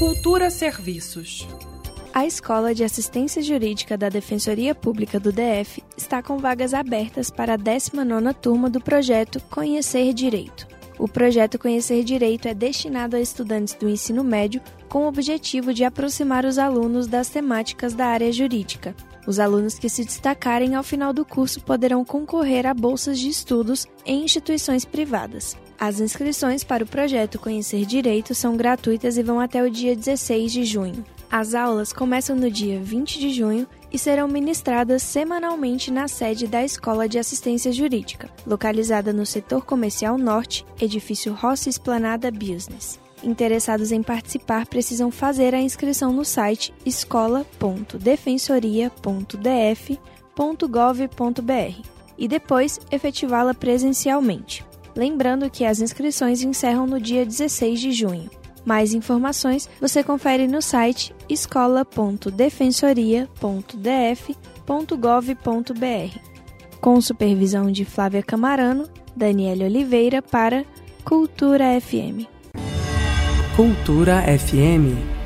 Cultura Serviços. A Escola de Assistência Jurídica da Defensoria Pública do DF está com vagas abertas para a 19ª turma do projeto Conhecer Direito. O projeto Conhecer Direito é destinado a estudantes do ensino médio com o objetivo de aproximar os alunos das temáticas da área jurídica. Os alunos que se destacarem ao final do curso poderão concorrer a bolsas de estudos em instituições privadas. As inscrições para o projeto Conhecer Direito são gratuitas e vão até o dia 16 de junho. As aulas começam no dia 20 de junho e serão ministradas semanalmente na sede da Escola de Assistência Jurídica, localizada no setor comercial norte, edifício Rossi Esplanada Business. Interessados em participar precisam fazer a inscrição no site escola.defensoria.df.gov.br e depois efetivá-la presencialmente. Lembrando que as inscrições encerram no dia 16 de junho. Mais informações você confere no site escola.defensoria.df.gov.br. Com supervisão de Flávia Camarano, Daniela Oliveira para Cultura FM. Cultura FM